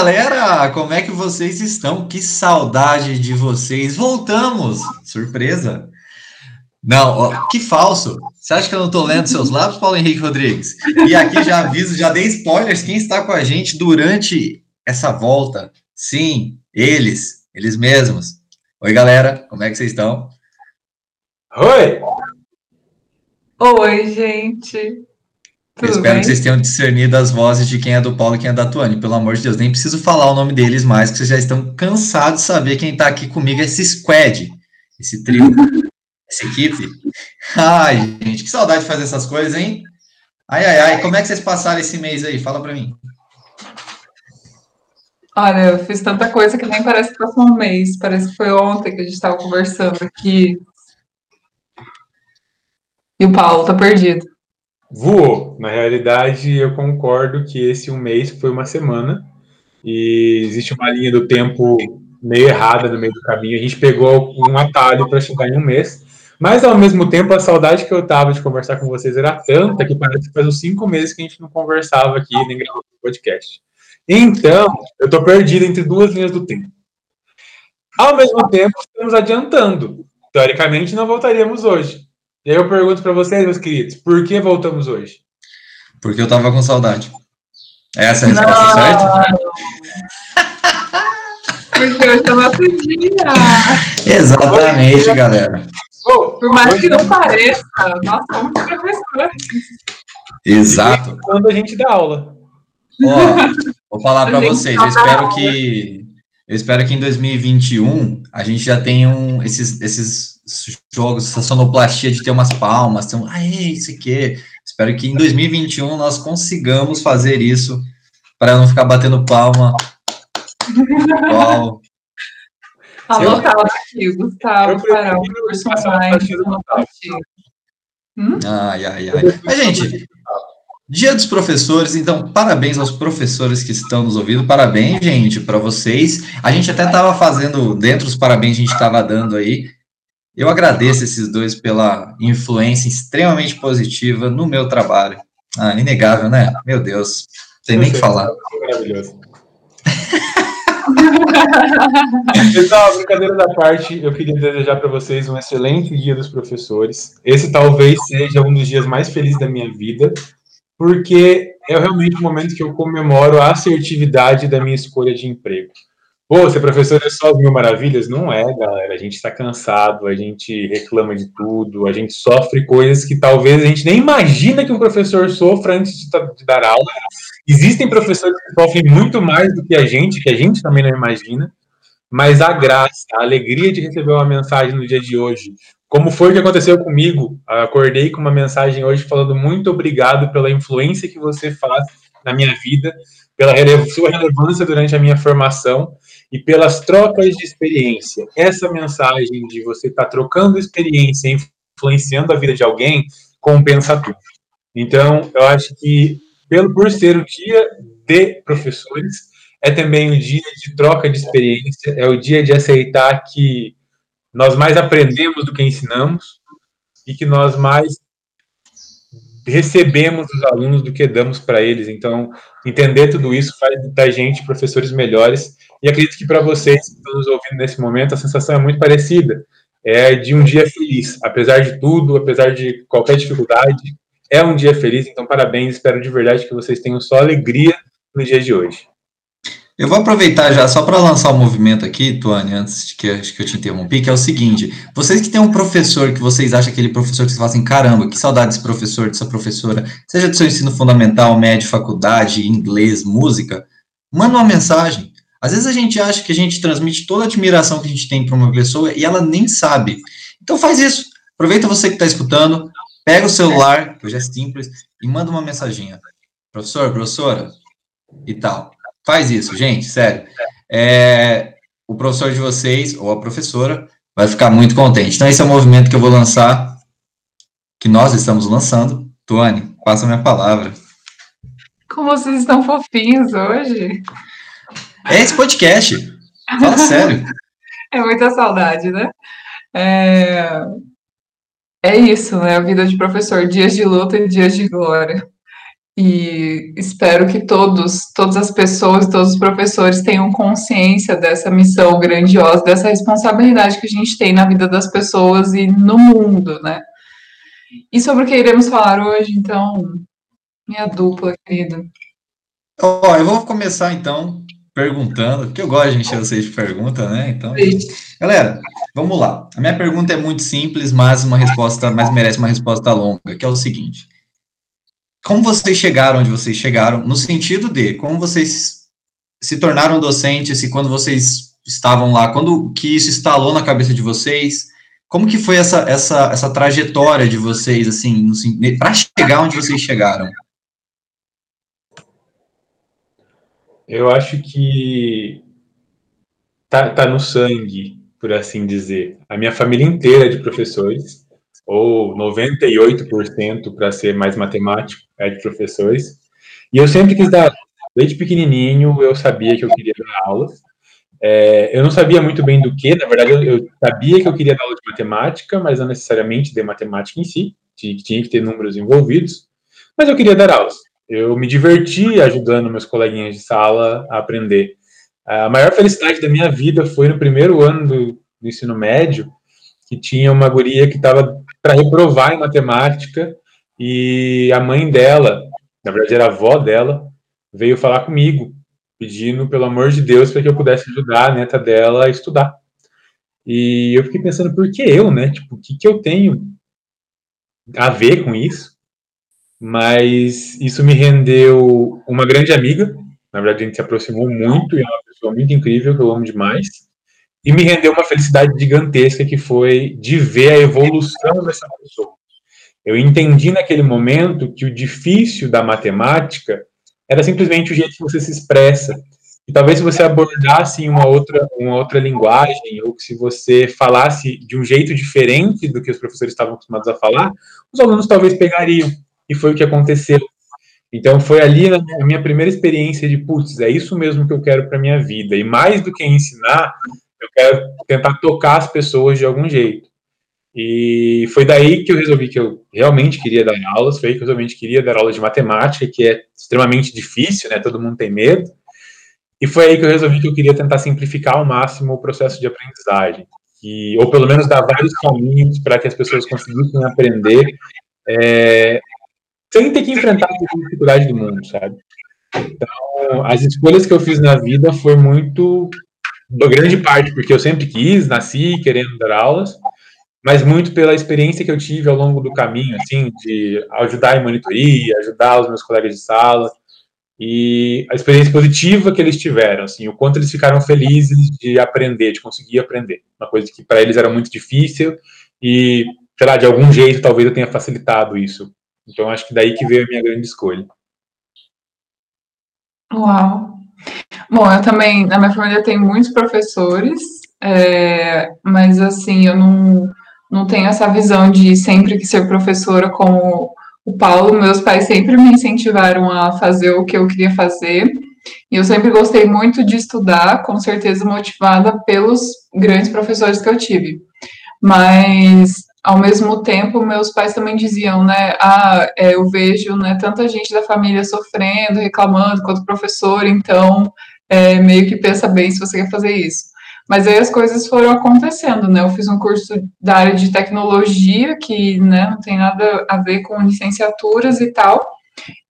galera, como é que vocês estão? Que saudade de vocês. Voltamos! Surpresa! Não, ó, que falso. Você acha que eu não estou lendo seus lábios, Paulo Henrique Rodrigues? E aqui já aviso, já dei spoilers, quem está com a gente durante essa volta. Sim, eles, eles mesmos. Oi, galera, como é que vocês estão? Oi! Oi, gente. Eu espero bem? que vocês tenham discernido as vozes de quem é do Paulo e quem é da Tuane. Pelo amor de Deus, nem preciso falar o nome deles mais, que vocês já estão cansados de saber quem está aqui comigo, esse squad, esse trio, essa equipe. Ai, gente, que saudade de fazer essas coisas, hein? Ai, ai, ai, como é que vocês passaram esse mês aí? Fala para mim. Olha, eu fiz tanta coisa que nem parece que passou um mês. Parece que foi ontem que a gente estava conversando aqui. E o Paulo tá perdido voou. Na realidade, eu concordo que esse um mês foi uma semana e existe uma linha do tempo meio errada no meio do caminho. A gente pegou um atalho para chegar em um mês, mas ao mesmo tempo a saudade que eu tava de conversar com vocês era tanta que parece que faz uns cinco meses que a gente não conversava aqui nem gravava podcast. Então, eu tô perdido entre duas linhas do tempo. Ao mesmo tempo, estamos adiantando. Teoricamente, não voltaríamos hoje. E aí eu pergunto para vocês, meus queridos, por que voltamos hoje? Porque eu tava com saudade. Essa é a resposta não. certa? Porque hoje é nosso dia. Exatamente, galera. Por mais que não pareça, nós somos professores. Exato. Quando a gente dá aula. Ó, vou falar para vocês, eu espero que eu espero que em 2021 a gente já tenha um, esses, esses jogos, essa sonoplastia de ter umas palmas, ter um, ah, isso aqui. Espero que em 2021 nós consigamos fazer isso para não ficar batendo palma. Igual. Alô, Tava aqui, Gustavo, Carol, personagem. Hum? Ai, ai, ai. Mas, gente, Dia dos professores, então parabéns aos professores que estão nos ouvindo, parabéns, gente, para vocês. A gente até estava fazendo, dentro dos parabéns a gente estava dando aí, eu agradeço esses dois pela influência extremamente positiva no meu trabalho. Ah, inegável, né? Meu Deus, tem nem o que falar. Pessoal, brincadeira da parte, eu queria desejar para vocês um excelente dia dos professores. Esse talvez seja um dos dias mais felizes da minha vida porque é realmente o momento que eu comemoro a assertividade da minha escolha de emprego. Pô, ser professor é só as mil maravilhas? Não é, galera. A gente está cansado, a gente reclama de tudo, a gente sofre coisas que talvez a gente nem imagina que um professor sofra antes de, de dar aula. Existem professores que sofrem muito mais do que a gente, que a gente também não imagina, mas a graça, a alegria de receber uma mensagem no dia de hoje, como foi o que aconteceu comigo? Acordei com uma mensagem hoje falando muito obrigado pela influência que você faz na minha vida, pela sua relevância durante a minha formação e pelas trocas de experiência. Essa mensagem de você estar tá trocando experiência, influenciando a vida de alguém, compensa tudo. Então, eu acho que, pelo por ser o dia de professores, é também o dia de troca de experiência, é o dia de aceitar que nós mais aprendemos do que ensinamos e que nós mais recebemos dos alunos do que damos para eles. Então, entender tudo isso faz da gente professores melhores. E acredito que para vocês que estão nos ouvindo nesse momento, a sensação é muito parecida. É de um dia feliz, apesar de tudo, apesar de qualquer dificuldade, é um dia feliz. Então, parabéns. Espero de verdade que vocês tenham só alegria no dia de hoje. Eu vou aproveitar já só para lançar o um movimento aqui, Tuane, antes de que, que eu te interrompi, que é o seguinte: vocês que têm um professor que vocês acham aquele professor que vocês falam assim, caramba, que saudade desse professor, dessa professora, seja do seu ensino fundamental, médio, faculdade, inglês, música, manda uma mensagem. Às vezes a gente acha que a gente transmite toda a admiração que a gente tem para uma pessoa e ela nem sabe. Então faz isso. Aproveita você que está escutando, pega o celular, que hoje é simples, e manda uma mensaginha. Professor, professora, e tal Faz isso, gente, sério. É, o professor de vocês, ou a professora, vai ficar muito contente. Então, esse é o movimento que eu vou lançar, que nós estamos lançando. Tuane, passa a minha palavra. Como vocês estão fofinhos hoje. É esse podcast. Fala sério. É muita saudade, né? É... é isso, né? A vida de professor, dias de luta e dias de glória. E espero que todos, todas as pessoas, todos os professores tenham consciência dessa missão grandiosa, dessa responsabilidade que a gente tem na vida das pessoas e no mundo, né? E sobre o que iremos falar hoje, então, minha dupla querida. Ó, oh, eu vou começar então perguntando, porque eu gosto de encher vocês de pergunta, né? Então, galera, vamos lá. A minha pergunta é muito simples, mas uma resposta, mas merece uma resposta longa, que é o seguinte: como vocês chegaram onde vocês chegaram, no sentido de como vocês se tornaram docentes e quando vocês estavam lá, quando que isso instalou na cabeça de vocês, como que foi essa essa essa trajetória de vocês assim, para chegar onde vocês chegaram? Eu acho que tá, tá no sangue, por assim dizer. A minha família inteira é de professores, ou 98% para ser mais matemático, é de professores. E eu sempre quis dar, desde pequenininho, eu sabia que eu queria dar aulas. É, eu não sabia muito bem do que, na verdade, eu, eu, sabia que eu queria dar aula de matemática, mas não necessariamente de matemática em si, tinha, tinha que ter números envolvidos, mas eu queria dar aulas. Eu me diverti ajudando meus coleguinhas de sala a aprender. A maior felicidade da minha vida foi no primeiro ano do, do ensino médio, que tinha uma guria que estava para reprovar em matemática e a mãe dela, na verdade era a avó dela, veio falar comigo, pedindo pelo amor de Deus para que eu pudesse ajudar a neta dela a estudar. E eu fiquei pensando, por que eu, né? Tipo, o que, que eu tenho a ver com isso? mas isso me rendeu uma grande amiga. Na verdade, a gente se aproximou muito e é uma pessoa muito incrível que eu amo demais. E me rendeu uma felicidade gigantesca que foi de ver a evolução dessa pessoa. Eu entendi naquele momento que o difícil da matemática era simplesmente o jeito que você se expressa. E talvez se você abordasse em uma outra, uma outra linguagem, ou se você falasse de um jeito diferente do que os professores estavam acostumados a falar, os alunos talvez pegariam e foi o que aconteceu. Então foi ali na minha primeira experiência de, putz, é isso mesmo que eu quero para minha vida. E mais do que ensinar, eu quero tentar tocar as pessoas de algum jeito. E foi daí que eu resolvi que eu realmente queria dar aulas, foi aí que eu realmente queria dar aulas de matemática, que é extremamente difícil, né? Todo mundo tem medo. E foi aí que eu resolvi que eu queria tentar simplificar ao máximo o processo de aprendizagem. E, ou pelo menos dar vários caminhos para que as pessoas conseguissem aprender é, sem ter que enfrentar a dificuldade do mundo, sabe? Então, as escolhas que eu fiz na vida foi muito, uma grande parte, porque eu sempre quis, nasci querendo dar aulas, mas muito pela experiência que eu tive ao longo do caminho, assim, de ajudar em monitoria, ajudar os meus colegas de sala, e a experiência positiva que eles tiveram, assim, o quanto eles ficaram felizes de aprender, de conseguir aprender, uma coisa que para eles era muito difícil, e, sei lá, de algum jeito talvez eu tenha facilitado isso então, acho que daí que veio a minha grande escolha. Uau! Bom, eu também, na minha família tem muitos professores, é, mas assim, eu não, não tenho essa visão de sempre que ser professora como o Paulo. Meus pais sempre me incentivaram a fazer o que eu queria fazer. E eu sempre gostei muito de estudar, com certeza motivada pelos grandes professores que eu tive. Mas ao mesmo tempo, meus pais também diziam, né, ah, é, eu vejo, né, tanta gente da família sofrendo, reclamando, quanto professor, então, é, meio que pensa bem se você quer fazer isso. Mas aí as coisas foram acontecendo, né, eu fiz um curso da área de tecnologia, que, né, não tem nada a ver com licenciaturas e tal,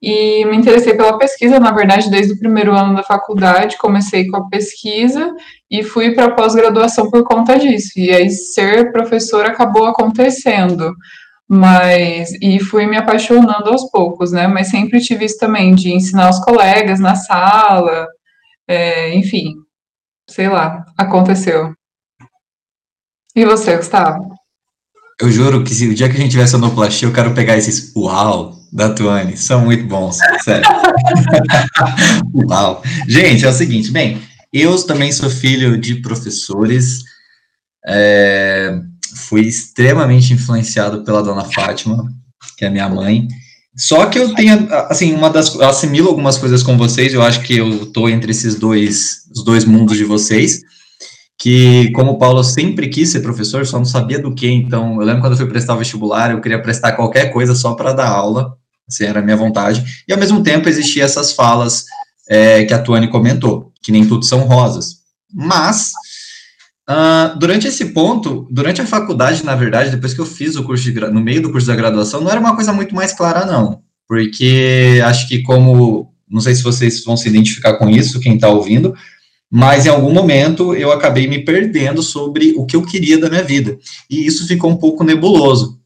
e me interessei pela pesquisa, na verdade, desde o primeiro ano da faculdade, comecei com a pesquisa e fui para a pós-graduação por conta disso. E aí ser professora acabou acontecendo. Mas e fui me apaixonando aos poucos, né? Mas sempre tive isso também de ensinar os colegas na sala, é, enfim, sei lá, aconteceu. E você, Gustavo? Eu juro que se o dia que a gente tiver sonoplastia, eu quero pegar esses uau da Tuane. São muito bons, sério. uau. Gente, é o seguinte, bem, eu também sou filho de professores. É, fui extremamente influenciado pela dona Fátima, que é minha mãe. Só que eu tenho, assim, uma das. Eu assimilo algumas coisas com vocês, eu acho que eu estou entre esses dois, os dois mundos de vocês que, como o Paulo sempre quis ser professor, só não sabia do que, então, eu lembro quando eu fui prestar vestibular, eu queria prestar qualquer coisa só para dar aula, Assim, era a minha vontade. E, ao mesmo tempo, existiam essas falas é, que a Tuane comentou, que nem tudo são rosas. Mas, uh, durante esse ponto, durante a faculdade, na verdade, depois que eu fiz o curso de, no meio do curso da graduação, não era uma coisa muito mais clara, não. Porque acho que como, não sei se vocês vão se identificar com isso, quem está ouvindo, mas em algum momento eu acabei me perdendo sobre o que eu queria da minha vida. E isso ficou um pouco nebuloso.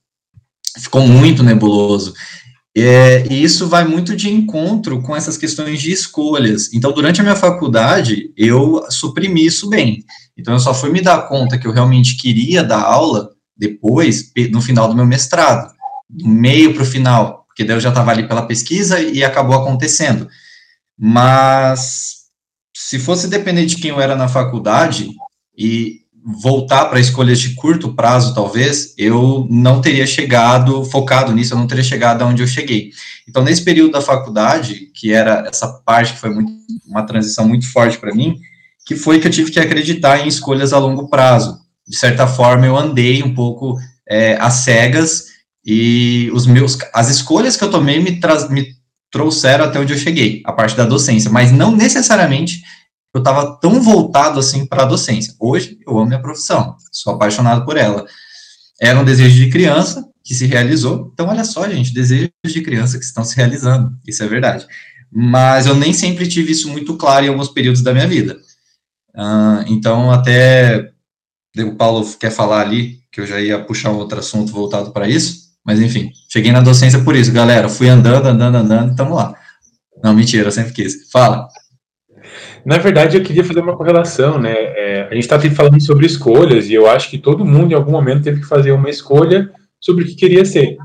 Ficou muito nebuloso. É, e isso vai muito de encontro com essas questões de escolhas. Então, durante a minha faculdade, eu suprimi isso bem. Então, eu só fui me dar conta que eu realmente queria dar aula depois, no final do meu mestrado, do meio para o final, porque daí eu já estava ali pela pesquisa e acabou acontecendo. Mas se fosse depender de quem eu era na faculdade e voltar para escolhas de curto prazo, talvez, eu não teria chegado, focado nisso, eu não teria chegado aonde eu cheguei. Então, nesse período da faculdade, que era essa parte que foi muito, uma transição muito forte para mim, que foi que eu tive que acreditar em escolhas a longo prazo. De certa forma, eu andei um pouco é, às cegas e os meus, as escolhas que eu tomei me, me trouxeram até onde eu cheguei, a parte da docência, mas não necessariamente eu estava tão voltado assim para a docência. Hoje eu amo minha profissão, sou apaixonado por ela. Era um desejo de criança que se realizou. Então, olha só, gente, desejos de criança que estão se realizando, isso é verdade. Mas eu nem sempre tive isso muito claro em alguns períodos da minha vida. Uh, então, até o Paulo quer falar ali, que eu já ia puxar outro assunto voltado para isso. Mas enfim, cheguei na docência por isso, galera. Fui andando, andando, andando, e tamo lá. Não, mentira, eu sempre quis. Fala. Na verdade, eu queria fazer uma correlação, né? É, a gente está falando sobre escolhas, e eu acho que todo mundo, em algum momento, teve que fazer uma escolha sobre o que queria ser.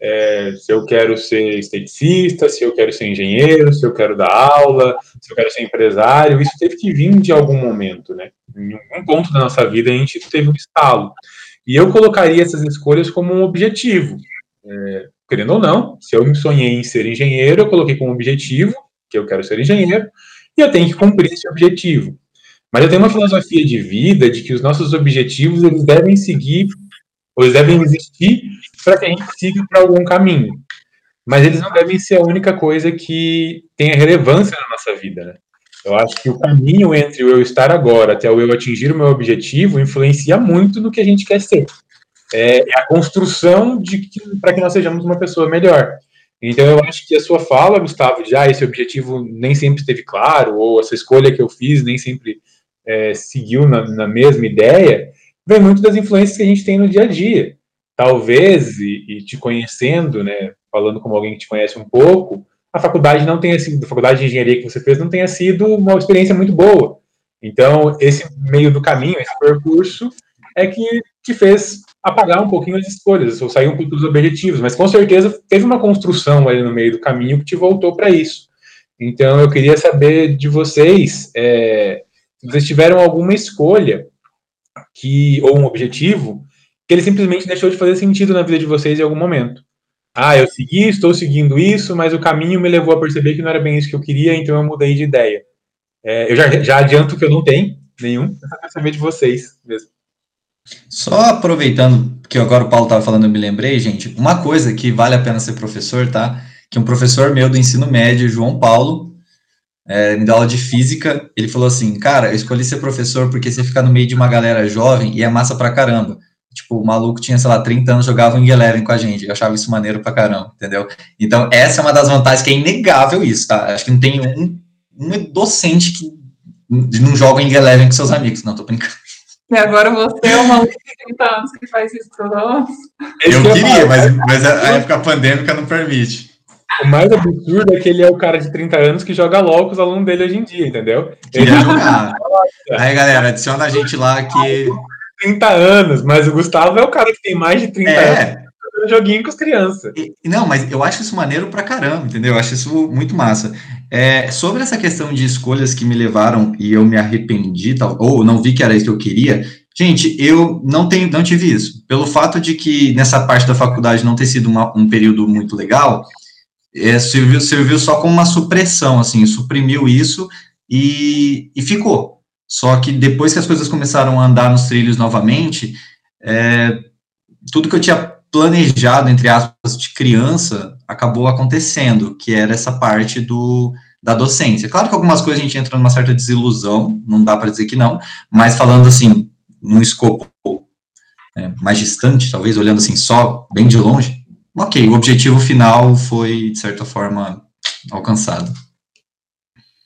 É, se eu quero ser esteticista, se eu quero ser engenheiro, se eu quero dar aula, se eu quero ser empresário, isso teve que vir de algum momento, né? Em algum ponto da nossa vida, a gente teve um estalo. E eu colocaria essas escolhas como um objetivo. É, querendo ou não, se eu me sonhei em ser engenheiro, eu coloquei como objetivo que eu quero ser engenheiro, e eu tenho que cumprir esse objetivo. Mas eu tenho uma filosofia de vida de que os nossos objetivos eles devem seguir, ou eles devem existir para que a gente siga para algum caminho. Mas eles não devem ser a única coisa que tenha relevância na nossa vida, né? Eu acho que o caminho entre o eu estar agora até o eu atingir o meu objetivo influencia muito no que a gente quer ser. É, é a construção de para que nós sejamos uma pessoa melhor. Então eu acho que a sua fala, Gustavo, já ah, esse objetivo nem sempre esteve claro, ou essa escolha que eu fiz nem sempre é, seguiu na, na, mesma ideia, vem muito das influências que a gente tem no dia a dia. Talvez, e, e te conhecendo, né, falando como alguém que te conhece um pouco, a faculdade não tenha sido, a faculdade de engenharia que você fez não tenha sido uma experiência muito boa. Então, esse meio do caminho, esse percurso, é que te fez apagar um pouquinho as escolhas, ou sair um pouco dos objetivos, mas com certeza teve uma construção ali no meio do caminho que te voltou para isso. Então, eu queria saber de vocês, é, se vocês tiveram alguma escolha que ou um objetivo que ele simplesmente deixou de fazer sentido na vida de vocês em algum momento ah, eu segui, estou seguindo isso, mas o caminho me levou a perceber que não era bem isso que eu queria, então eu mudei de ideia. É, eu já, já adianto que eu não tenho nenhum, eu quero saber de vocês mesmo. Só aproveitando que agora o Paulo estava falando, eu me lembrei, gente, uma coisa que vale a pena ser professor, tá? Que um professor meu do ensino médio, João Paulo, é, me dá aula de física, ele falou assim, cara, eu escolhi ser professor porque você fica no meio de uma galera jovem e é massa pra caramba. Tipo, o maluco tinha, sei lá, 30 anos, jogava em Eleven com a gente. Eu achava isso maneiro pra caramba, entendeu? Então, essa é uma das vantagens que é inegável isso, tá? Acho que não tem um, um docente que não joga em Eleven com seus amigos. Não, tô brincando. E agora você é o maluco de 30 anos que faz isso toda hora. Eu queria, mas, mas a época pandêmica não permite. O mais absurdo é que ele é o cara de 30 anos que joga LOL com os alunos dele hoje em dia, entendeu? Ele jogar. Aí, galera, adiciona a gente lá que 30 anos, mas o Gustavo é o cara que tem mais de 30 é. anos joguinho com as crianças. Não, mas eu acho isso maneiro pra caramba, entendeu? Eu acho isso muito massa. É, sobre essa questão de escolhas que me levaram e eu me arrependi, tal, ou não vi que era isso que eu queria, gente, eu não tenho, não tive isso. Pelo fato de que nessa parte da faculdade não ter sido uma, um período muito legal, é, serviu, serviu só como uma supressão, assim, suprimiu isso e, e ficou. Só que depois que as coisas começaram a andar nos trilhos novamente, é, tudo que eu tinha planejado, entre aspas, de criança, acabou acontecendo, que era essa parte do, da docência. Claro que algumas coisas a gente entra numa certa desilusão, não dá para dizer que não, mas falando assim, num escopo é, mais distante, talvez, olhando assim só, bem de longe, ok, o objetivo final foi, de certa forma, alcançado.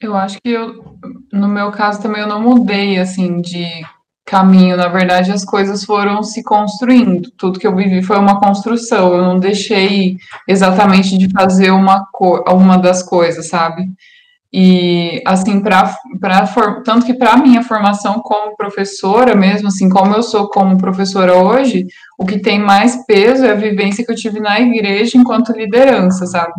Eu acho que eu, no meu caso também eu não mudei, assim, de caminho. Na verdade, as coisas foram se construindo. Tudo que eu vivi foi uma construção. Eu não deixei exatamente de fazer uma, uma das coisas, sabe? E, assim, para tanto que para minha formação como professora mesmo, assim, como eu sou como professora hoje, o que tem mais peso é a vivência que eu tive na igreja enquanto liderança, sabe?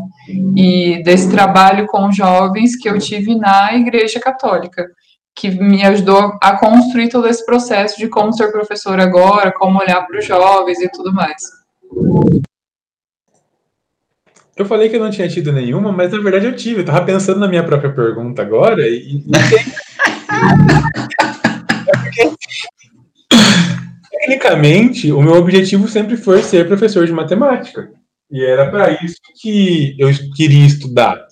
E desse trabalho com jovens que eu tive na igreja católica, que me ajudou a construir todo esse processo de como ser professora agora, como olhar para os jovens e tudo mais. Eu falei que eu não tinha tido nenhuma, mas na verdade eu tive. Eu tava pensando na minha própria pergunta agora e. e Tecnicamente, o meu objetivo sempre foi ser professor de matemática. E era para isso que eu queria estudar.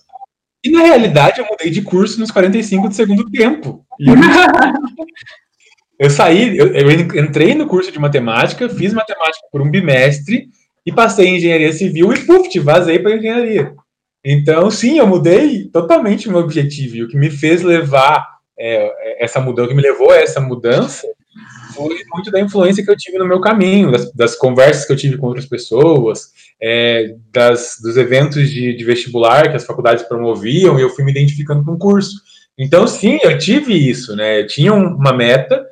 E na realidade eu mudei de curso nos 45 do segundo tempo. Eu, eu, saí, eu, eu entrei no curso de matemática, fiz matemática por um bimestre e passei em engenharia civil e puf, vazei para engenharia. Então, sim, eu mudei totalmente o meu objetivo. E o que me fez levar é, essa mudança, o que me levou a essa mudança foi muito da influência que eu tive no meu caminho, das, das conversas que eu tive com outras pessoas, é, das, dos eventos de, de, vestibular que as faculdades promoviam, e eu fui me identificando com o curso. Então, sim, eu tive isso, né? Eu tinha uma meta,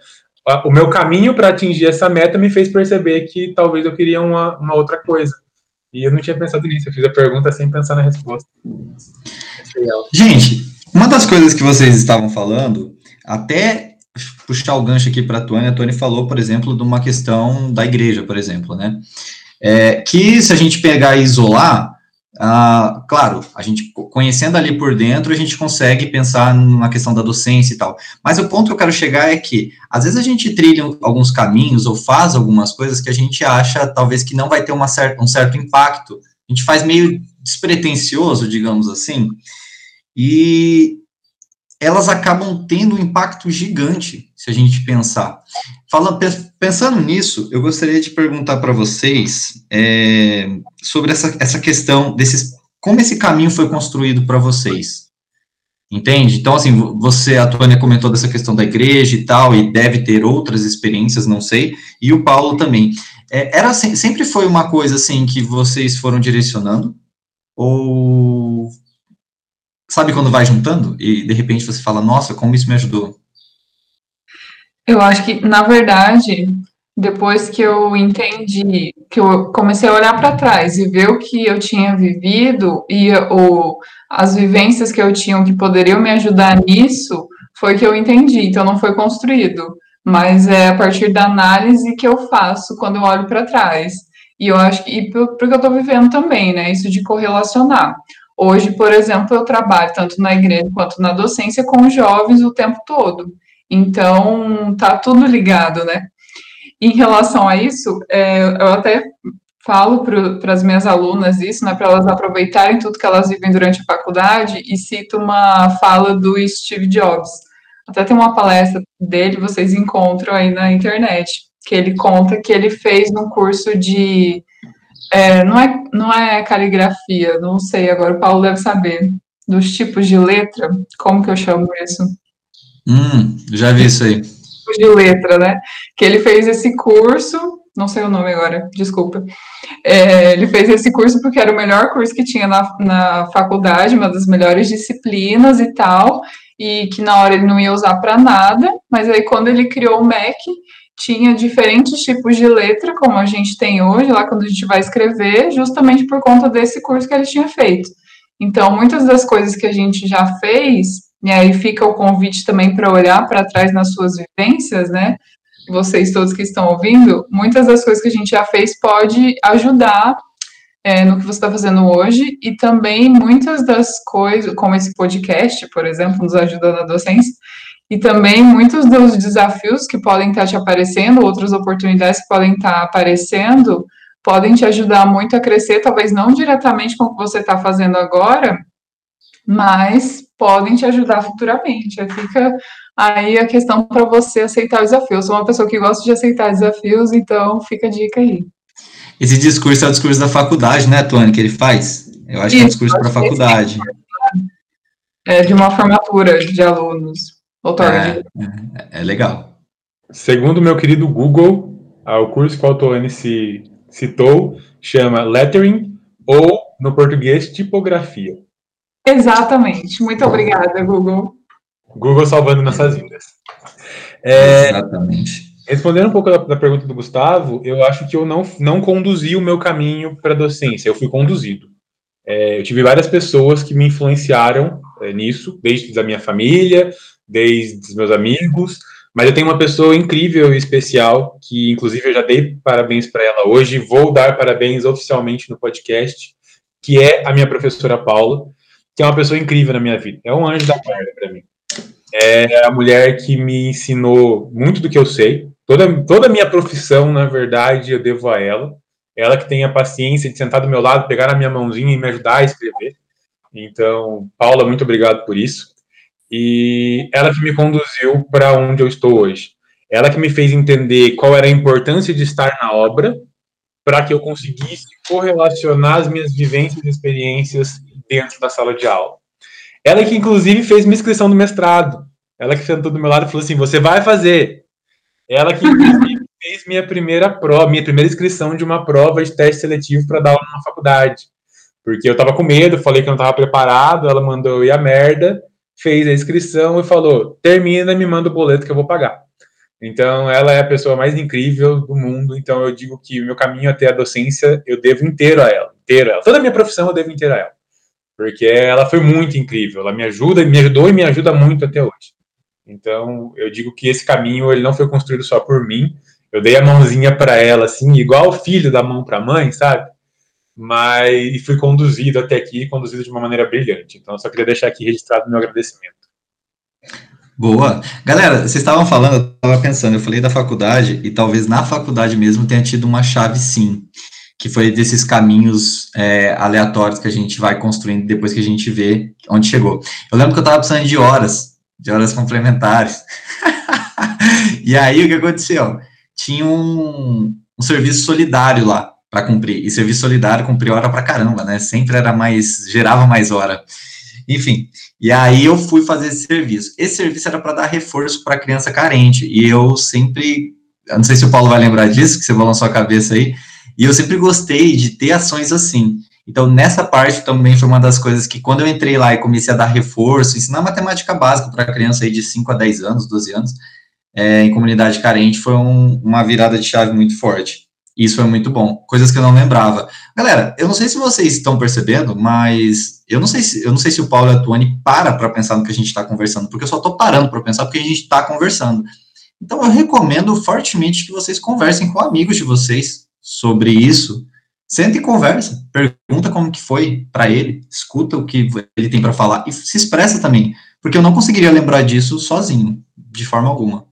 o meu caminho para atingir essa meta me fez perceber que talvez eu queria uma, uma, outra coisa. E eu não tinha pensado nisso, eu fiz a pergunta sem pensar na resposta. Gente, uma das coisas que vocês estavam falando, até puxar o gancho aqui para a Tônia, a Tônia falou, por exemplo, de uma questão da igreja, por exemplo, né? É, que se a gente pegar e isolar, ah, claro, a gente conhecendo ali por dentro, a gente consegue pensar na questão da docência e tal. Mas o ponto que eu quero chegar é que, às vezes, a gente trilha alguns caminhos ou faz algumas coisas que a gente acha, talvez, que não vai ter uma um certo impacto. A gente faz meio despretensioso, digamos assim, e elas acabam tendo um impacto gigante, se a gente pensar. Fala, pensando nisso, eu gostaria de perguntar para vocês é, sobre essa, essa questão desses, como esse caminho foi construído para vocês. Entende? Então, assim, você, a Tônia comentou dessa questão da igreja e tal, e deve ter outras experiências, não sei, e o Paulo também. É, era sempre foi uma coisa assim que vocês foram direcionando? Ou sabe quando vai juntando e de repente você fala, nossa, como isso me ajudou? Eu acho que, na verdade, depois que eu entendi, que eu comecei a olhar para trás e ver o que eu tinha vivido e o, as vivências que eu tinha que poderiam me ajudar nisso, foi que eu entendi. Então, não foi construído, mas é a partir da análise que eu faço quando eu olho para trás. E eu acho que, e porque eu estou vivendo também, né? Isso de correlacionar. Hoje, por exemplo, eu trabalho tanto na igreja quanto na docência com jovens o tempo todo. Então, tá tudo ligado, né? Em relação a isso, é, eu até falo para as minhas alunas isso, né, para elas aproveitarem tudo que elas vivem durante a faculdade, e cito uma fala do Steve Jobs. Até tem uma palestra dele, vocês encontram aí na internet, que ele conta que ele fez um curso de é, não, é, não é caligrafia, não sei, agora o Paulo deve saber. Dos tipos de letra, como que eu chamo isso? Hum, já vi isso aí. De letra, né? Que ele fez esse curso, não sei o nome agora, desculpa. É, ele fez esse curso porque era o melhor curso que tinha na, na faculdade, uma das melhores disciplinas e tal, e que na hora ele não ia usar para nada, mas aí quando ele criou o Mac, tinha diferentes tipos de letra, como a gente tem hoje, lá quando a gente vai escrever, justamente por conta desse curso que ele tinha feito. Então, muitas das coisas que a gente já fez, e aí fica o convite também para olhar para trás nas suas vivências, né? Vocês todos que estão ouvindo, muitas das coisas que a gente já fez pode ajudar é, no que você está fazendo hoje, e também muitas das coisas, como esse podcast, por exemplo, nos ajuda na docência, e também muitos dos desafios que podem estar te aparecendo, outras oportunidades que podem estar aparecendo, podem te ajudar muito a crescer, talvez não diretamente com o que você está fazendo agora, mas podem te ajudar futuramente. Aí fica aí a questão para você aceitar o desafio. Eu sou uma pessoa que gosta de aceitar desafios, então fica a dica aí. Esse discurso é o discurso da faculdade, né, Tony, que ele faz? Eu acho Isso, que é um discurso para a faculdade. É de uma formatura de alunos. É, é, é, legal. Segundo meu querido Google, o curso que o Autoane se citou chama Lettering ou, no português, tipografia. Exatamente. Muito obrigada, Google. Google salvando nossas vidas. É, Exatamente. Respondendo um pouco da, da, pergunta do Gustavo, eu acho que eu não, não conduzi o meu caminho para a docência, eu fui conduzido. É, eu tive várias pessoas que me influenciaram é, nisso, desde a minha família, desde os meus amigos, mas eu tenho uma pessoa incrível e especial, que inclusive eu já dei parabéns para ela hoje, vou dar parabéns oficialmente no podcast, que é a minha professora Paula, que é uma pessoa incrível na minha vida. É um anjo da guarda para mim. É a mulher que me ensinou muito do que eu sei. Toda, toda a minha profissão, na verdade, eu devo a ela. Ela que tem a paciência de sentar do meu lado, pegar na minha mãozinha e me ajudar a escrever. Então, Paula, muito obrigado por isso. E ela que me conduziu para onde eu estou hoje. Ela que me fez entender qual era a importância de estar na obra para que eu conseguisse correlacionar as minhas vivências e experiências dentro da sala de aula. Ela que, inclusive, fez minha inscrição no mestrado. Ela que sentou do meu lado e falou assim: você vai fazer. Ela que, fez minha primeira prova, minha primeira inscrição de uma prova de teste seletivo para dar aula na faculdade. Porque eu estava com medo, falei que não estava preparado, ela mandou ir a merda, fez a inscrição e falou: termina, me manda o boleto que eu vou pagar. Então, ela é a pessoa mais incrível do mundo. Então, eu digo que o meu caminho até a docência eu devo inteiro a ela, inteiro a ela. Toda a minha profissão eu devo inteiro a ela porque ela foi muito incrível. Ela me ajuda, me ajudou e me ajuda muito até hoje. Então, eu digo que esse caminho ele não foi construído só por mim. Eu dei a mãozinha para ela, assim, igual o filho dá a mão para a mãe, sabe? Mas fui conduzido até aqui, conduzido de uma maneira brilhante. Então, eu só queria deixar aqui registrado o meu agradecimento. Boa. Galera, vocês estavam falando, eu estava pensando, eu falei da faculdade, e talvez na faculdade mesmo tenha tido uma chave sim que foi desses caminhos é, aleatórios que a gente vai construindo depois que a gente vê onde chegou. Eu lembro que eu estava precisando de horas, de horas complementares. e aí o que aconteceu? Tinha um, um serviço solidário lá para cumprir. E serviço solidário cumprir hora para caramba, né? Sempre era mais, gerava mais hora. Enfim, e aí eu fui fazer esse serviço. Esse serviço era para dar reforço para criança carente. E eu sempre, eu não sei se o Paulo vai lembrar disso, que você balançou a cabeça aí, e eu sempre gostei de ter ações assim. Então, nessa parte também foi uma das coisas que, quando eu entrei lá e comecei a dar reforço, ensinar matemática básica para criança aí de 5 a 10 anos, 12 anos, é, em comunidade carente, foi um, uma virada de chave muito forte. Isso foi muito bom. Coisas que eu não lembrava. Galera, eu não sei se vocês estão percebendo, mas eu não sei se, eu não sei se o Paulo e a Tuane para para pensar no que a gente está conversando, porque eu só estou parando para pensar porque a gente está conversando. Então, eu recomendo fortemente que vocês conversem com amigos de vocês, sobre isso, senta e conversa, pergunta como que foi para ele, escuta o que ele tem para falar e se expressa também, porque eu não conseguiria lembrar disso sozinho, de forma alguma.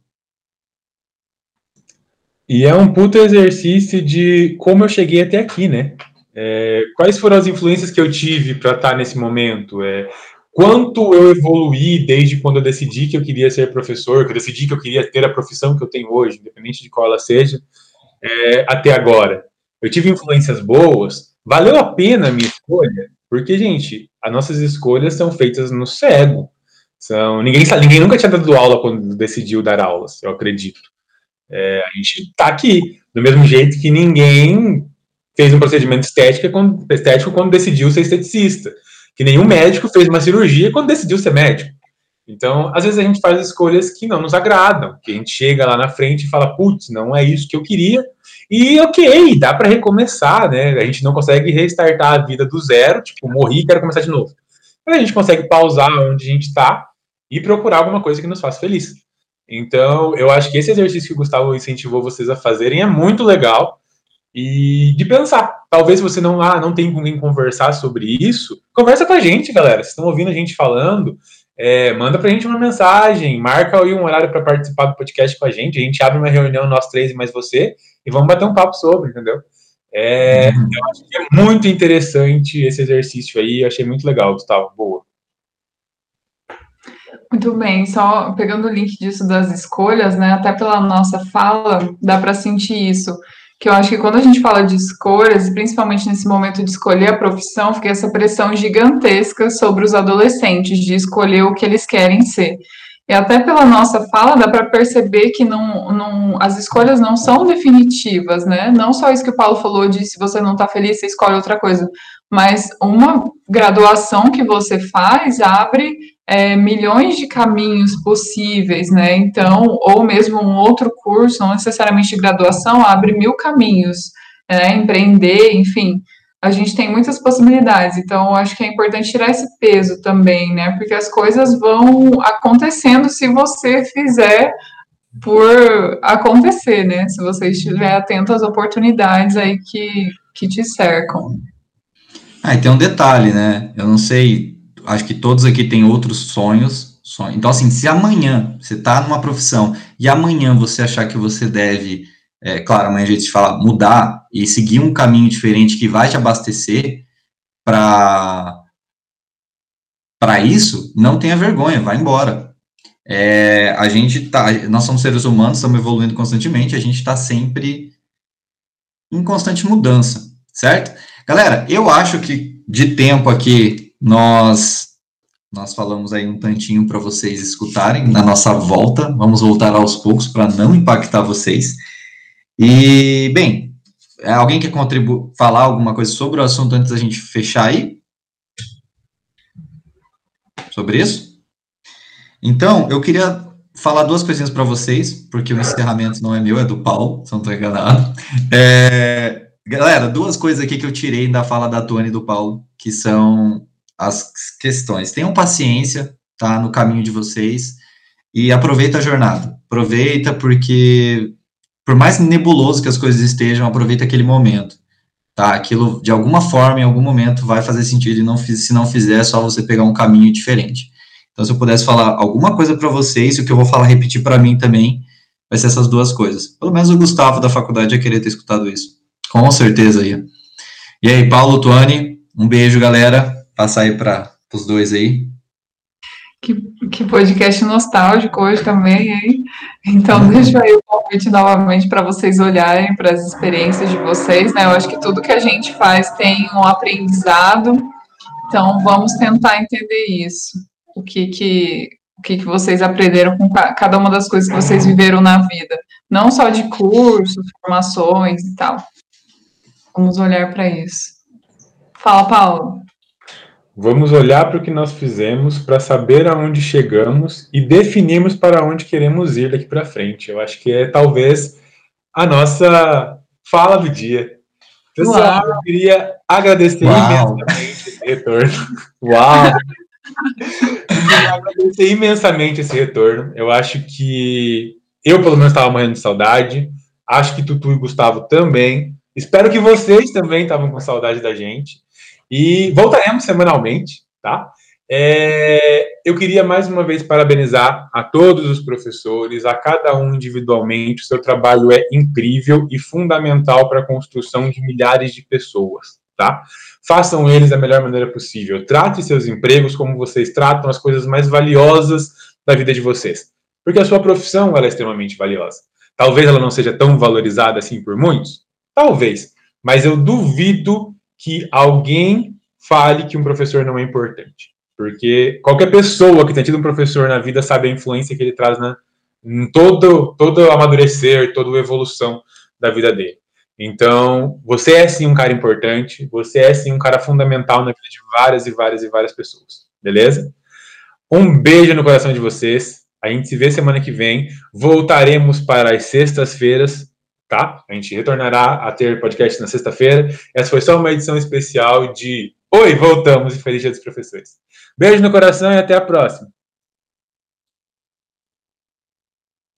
E é um puto exercício de como eu cheguei até aqui, né? É, quais foram as influências que eu tive para estar tá nesse momento? É, quanto eu evoluí desde quando eu decidi que eu queria ser professor, que eu decidi que eu queria ter a profissão que eu tenho hoje, independente de qual ela seja é, até agora. Eu tive influências boas, valeu a pena a minha escolha, porque, gente, as nossas escolhas são feitas no cego. São, ninguém, ninguém nunca tinha dado aula quando decidiu dar aulas, eu acredito. É, a gente está aqui, do mesmo jeito que ninguém fez um procedimento estético quando, estético quando decidiu ser esteticista, que nenhum médico fez uma cirurgia quando decidiu ser médico. Então, às vezes a gente faz escolhas que não nos agradam, que a gente chega lá na frente e fala, putz, não é isso que eu queria, e ok, dá para recomeçar, né? A gente não consegue restartar a vida do zero, tipo, morri e quero começar de novo. Mas a gente consegue pausar onde a gente está e procurar alguma coisa que nos faça feliz. Então, eu acho que esse exercício que o Gustavo incentivou vocês a fazerem é muito legal e de pensar. Talvez você não, ah, não tem com quem conversar sobre isso, conversa com a gente, galera. Vocês estão ouvindo a gente falando, é, manda pra gente uma mensagem, marca aí um horário para participar do podcast com a gente. A gente abre uma reunião, nós três e mais você, e vamos bater um papo sobre, entendeu? É, eu acho que é muito interessante esse exercício aí, achei muito legal, Gustavo. Boa. Muito bem, só pegando o link disso das escolhas, né? Até pela nossa fala, dá para sentir isso. Que eu acho que quando a gente fala de escolhas, principalmente nesse momento de escolher a profissão, fica essa pressão gigantesca sobre os adolescentes de escolher o que eles querem ser. E até pela nossa fala dá para perceber que não, não, as escolhas não são definitivas, né? Não só isso que o Paulo falou de se você não está feliz, você escolhe outra coisa. Mas uma graduação que você faz abre é, milhões de caminhos possíveis, né? Então, ou mesmo um outro curso, não necessariamente de graduação, abre mil caminhos, né? Empreender, enfim a gente tem muitas possibilidades, então acho que é importante tirar esse peso também, né? Porque as coisas vão acontecendo se você fizer por acontecer, né? Se você estiver atento às oportunidades aí que, que te cercam. Ah, e tem um detalhe, né? Eu não sei, acho que todos aqui têm outros sonhos. sonhos. Então, assim, se amanhã você está numa profissão e amanhã você achar que você deve é, claro, amanhã a gente fala mudar e seguir um caminho diferente que vai te abastecer para para isso, não tenha vergonha, vai embora. É, a gente tá, nós somos seres humanos, estamos evoluindo constantemente, a gente está sempre em constante mudança, certo? Galera, eu acho que de tempo aqui nós nós falamos aí um tantinho para vocês escutarem na nossa volta. Vamos voltar aos poucos para não impactar vocês. E, bem, é alguém quer contribuir, falar alguma coisa sobre o assunto antes da gente fechar aí? Sobre isso? Então, eu queria falar duas coisinhas para vocês, porque o encerramento não é meu, é do Paulo, se não estou enganado. É, galera, duas coisas aqui que eu tirei da fala da Tony e do Paulo, que são as questões. Tenham paciência, tá, no caminho de vocês, e aproveita a jornada. Aproveita porque por mais nebuloso que as coisas estejam, aproveita aquele momento, tá? Aquilo, de alguma forma, em algum momento, vai fazer sentido, e não, se não fizer, é só você pegar um caminho diferente. Então, se eu pudesse falar alguma coisa para vocês, o que eu vou falar, repetir para mim também, vai ser essas duas coisas. Pelo menos o Gustavo da faculdade ia querer ter escutado isso. Com certeza aí. E aí, Paulo, Tuane, um beijo, galera. Passa aí para os dois aí. Que, que podcast nostálgico hoje também, hein? Então, deixa aí o convite novamente para vocês olharem para as experiências de vocês, né? Eu acho que tudo que a gente faz tem um aprendizado, então vamos tentar entender isso. O que que, o que, que vocês aprenderam com cada uma das coisas que vocês viveram na vida, não só de cursos, formações e tal. Vamos olhar para isso. Fala, Paulo. Vamos olhar para o que nós fizemos para saber aonde chegamos e definirmos para onde queremos ir daqui para frente. Eu acho que é talvez a nossa fala do dia. Pessoal, Uau. eu queria agradecer Uau. imensamente esse retorno. Uau! eu queria agradecer imensamente esse retorno. Eu acho que eu, pelo menos, estava morrendo de saudade. Acho que Tutu e Gustavo também. Espero que vocês também estavam com saudade da gente. E voltaremos semanalmente, tá? É, eu queria mais uma vez parabenizar a todos os professores, a cada um individualmente. O seu trabalho é incrível e fundamental para a construção de milhares de pessoas, tá? Façam eles da melhor maneira possível. Trate seus empregos como vocês tratam as coisas mais valiosas da vida de vocês, porque a sua profissão é extremamente valiosa. Talvez ela não seja tão valorizada assim por muitos, talvez, mas eu duvido que alguém fale que um professor não é importante. Porque qualquer pessoa que tenha tido um professor na vida sabe a influência que ele traz na, em todo, todo amadurecer, toda evolução da vida dele. Então, você é sim um cara importante, você é sim um cara fundamental na vida de várias e várias e várias pessoas, beleza? Um beijo no coração de vocês. A gente se vê semana que vem. Voltaremos para as sextas-feiras tá? A gente retornará a ter podcast na sexta-feira. Essa foi só uma edição especial de Oi, voltamos e feliz dia dos professores. Beijo no coração e até a próxima.